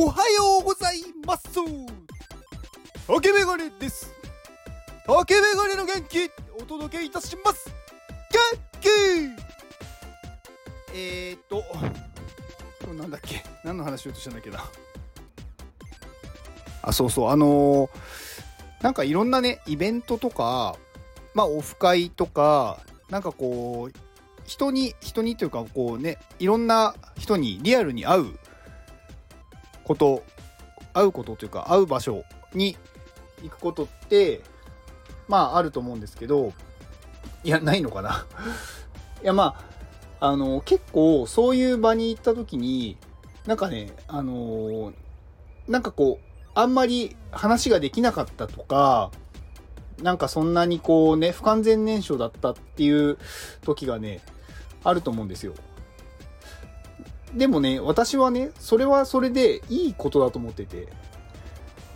おはようございます。竹メガネです。竹メガネの元気お届けいたします。元気。えーっと今日なんだっけ？何の話しようとしたんだっけな？あそうそう。あのーなんかいろんなねイベントとかまあオフ会とかなんかこう人に人にというかこうねいろんな人にリアルに会うこと会うことというか会う場所に行くことってまああると思うんですけどいやないのかな。いやまああの結構そういう場に行った時になんかねあのなんかこうあんまり話ができなかったとかなんかそんなにこうね不完全燃焼だったっていう時がねあると思うんですよ。でもね、私はね、それはそれでいいことだと思ってて。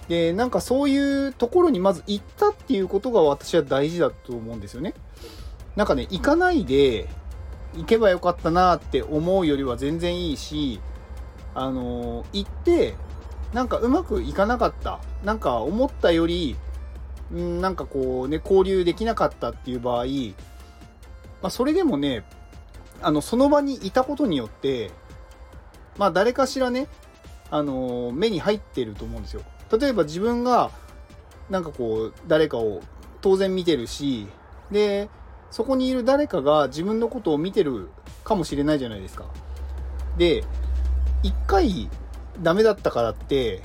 で、なんかそういうところにまず行ったっていうことが私は大事だと思うんですよね。なんかね、行かないで行けばよかったなって思うよりは全然いいし、あのー、行って、なんかうまくいかなかった。なんか思ったより、んなんかこうね、交流できなかったっていう場合、まあそれでもね、あの、その場にいたことによって、まあ誰かしらね、あのー、目に入ってると思うんですよ。例えば自分が、なんかこう、誰かを当然見てるし、で、そこにいる誰かが自分のことを見てるかもしれないじゃないですか。で、一回ダメだったからって、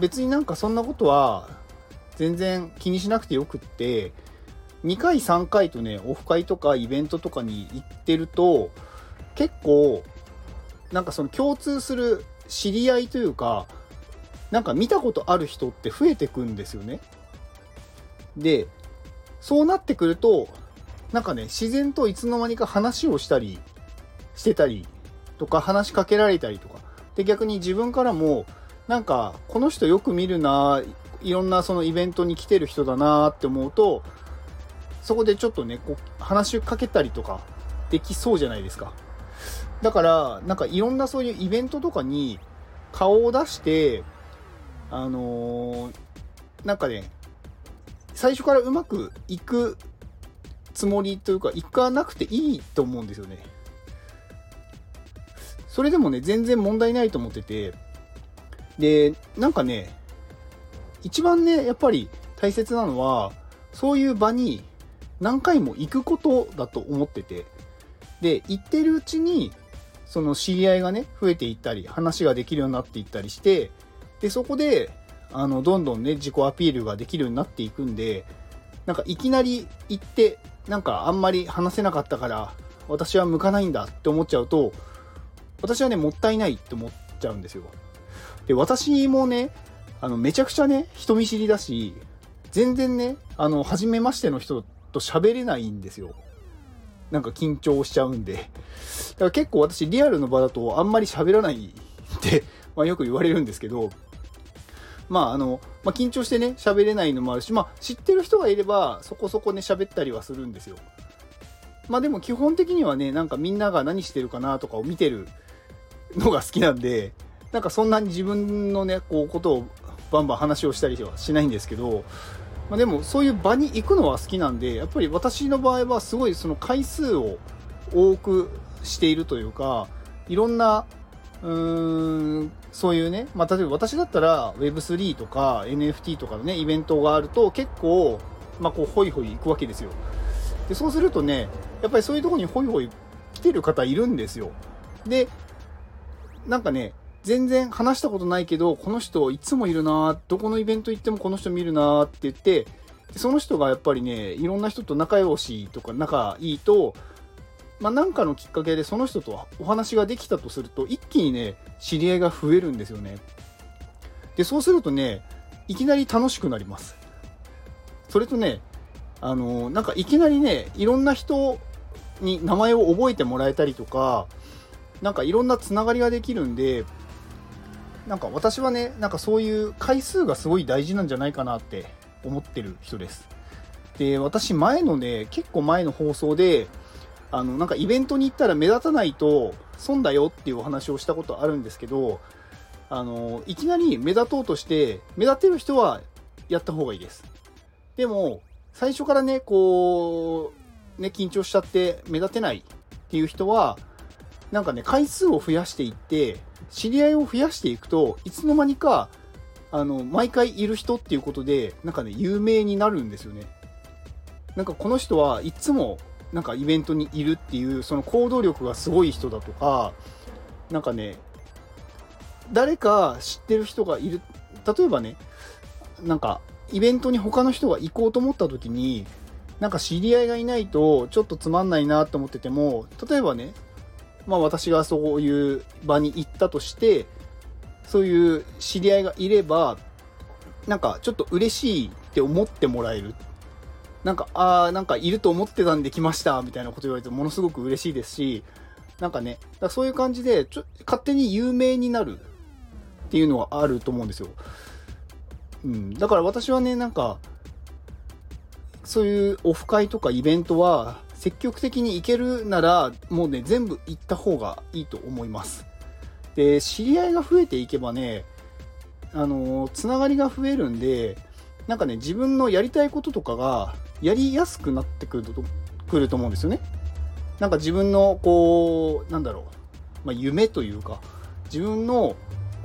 別になんかそんなことは全然気にしなくてよくって、2回3回とね、オフ会とかイベントとかに行ってると、結構なんかその共通する知り合いというか、なんか見たことある人って増えてくんですよね。で、そうなってくると、なんかね、自然といつの間にか話をしたりしてたりとか、話しかけられたりとか。で、逆に自分からも、なんか、この人よく見るな、いろんなそのイベントに来てる人だなって思うと、そこでちょっとね、こう、話しかけたりとかできそうじゃないですか。だから、なんかいろんなそういうイベントとかに顔を出して、あのー、なんかね、最初からうまくいくつもりというか、いかなくていいと思うんですよね。それでもね、全然問題ないと思ってて、で、なんかね、一番ね、やっぱり大切なのは、そういう場に何回も行くことだと思ってて、で、行ってるうちに、その知り合いがね、増えていったり、話ができるようになっていったりして、で、そこで、あの、どんどんね、自己アピールができるようになっていくんで、なんかいきなり行って、なんかあんまり話せなかったから、私は向かないんだって思っちゃうと、私はね、もったいないって思っちゃうんですよ。で、私もね、あの、めちゃくちゃね、人見知りだし、全然ね、あの、初めましての人と喋れないんですよ。なんか緊張しちゃうんで。だから結構私リアルの場だとあんまり喋らないって、まあ、よく言われるんですけど、まああの、まあ、緊張してね、喋れないのもあるし、まあ知ってる人がいればそこそこね、喋ったりはするんですよ。まあでも基本的にはね、なんかみんなが何してるかなとかを見てるのが好きなんで、なんかそんなに自分のね、こう、ことをバンバン話をしたりはしないんですけど、まあ、でもそういう場に行くのは好きなんでやっぱり私の場合はすごいその回数を多くしているというかいろんなうーんそういうね、まあ、例えば私だったら Web3 とか NFT とかのねイベントがあると結構、まあ、こうホイホイ行くわけですよ。でそうするとねやっぱりそういうとこにホイホイ来てる方いるんですよ。でなんかね全然話したことないけど、この人いつもいるなどこのイベント行ってもこの人見るなって言って、その人がやっぱりね、いろんな人と仲良しとか仲いいと、まあ、なんかのきっかけでその人とお話ができたとすると、一気にね、知り合いが増えるんですよね。で、そうするとね、いきなり楽しくなります。それとね、あのなんかいきなりね、いろんな人に名前を覚えてもらえたりとか、なんかいろんなつながりができるんで、なんか私はね、なんかそういう回数がすごい大事なんじゃないかなって思ってる人です。で、私前のね、結構前の放送で、あの、なんかイベントに行ったら目立たないと損だよっていうお話をしたことあるんですけど、あの、いきなり目立とうとして、目立てる人はやった方がいいです。でも、最初からね、こう、ね、緊張しちゃって目立てないっていう人は、なんかね、回数を増やしていって、知り合いを増やしていくと、いつの間にか、あの、毎回いる人っていうことで、なんかね、有名になるんですよね。なんかこの人はいつも、なんかイベントにいるっていう、その行動力がすごい人だとか、なんかね、誰か知ってる人がいる。例えばね、なんか、イベントに他の人が行こうと思った時に、なんか知り合いがいないとちょっとつまんないなと思ってても、例えばね、まあ私がそういう場に行ったとして、そういう知り合いがいれば、なんかちょっと嬉しいって思ってもらえる。なんか、ああ、なんかいると思ってたんで来ました、みたいなこと言われてものすごく嬉しいですし、なんかね、だそういう感じで、ちょ勝手に有名になるっていうのはあると思うんですよ。うん。だから私はね、なんか、そういうオフ会とかイベントは、積極的に行けるなら、もうね、全部行った方がいいと思います。で、知り合いが増えていけばね、あの、つながりが増えるんで、なんかね、自分のやりたいこととかが、やりやすくなってくると、くると思うんですよね。なんか自分の、こう、なんだろう、まあ、夢というか、自分の、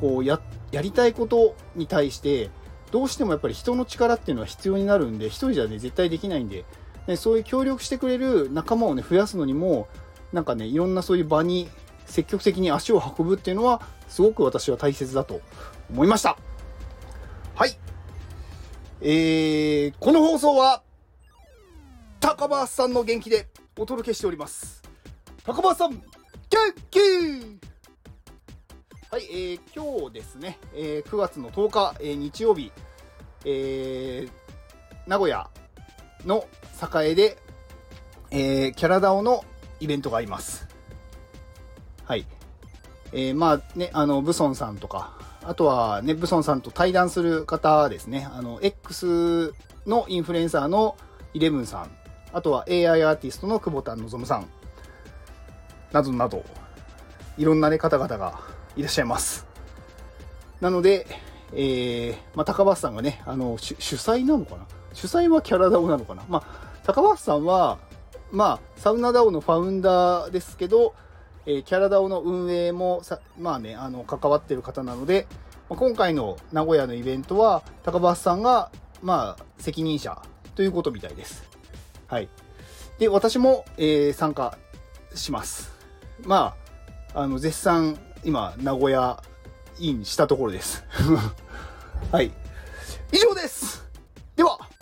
こう、や、やりたいことに対して、どうしてもやっぱり人の力っていうのは必要になるんで、一人じゃね、絶対できないんで、ね、そういう協力してくれる仲間をね、増やすのにも、なんかね、いろんなそういう場に積極的に足を運ぶっていうのは、すごく私は大切だと思いました。はい。えー、この放送は、高橋さんの元気でお届けしております。高橋さん、元気はい、えー、今日ですね、えー、9月の10日、えー、日曜日、えー、名古屋の栄で、えー、キャラダオのイベントがあります。はい。えー、まあね、あの、ブソンさんとか、あとはね、ブソンさんと対談する方ですね、あの、X のインフルエンサーのイレブンさん、あとは AI アーティストの久保田望さん、などなど、いろんなね、方々がいらっしゃいます。なので、えー、まあ、高橋さんがね、あの、主催なのかな？主催はキャラダオなのかな？まあ、高橋さんは、まあ、サウナダオのファウンダーですけど、えー、キャラダオの運営もさ、まあね、あの、関わってる方なので、まあ、今回の名古屋のイベントは、高橋さんが、まあ、責任者ということみたいです。はい。で、私も、えー、参加します。まあ、あの、絶賛、今、名古屋インしたところです。はい。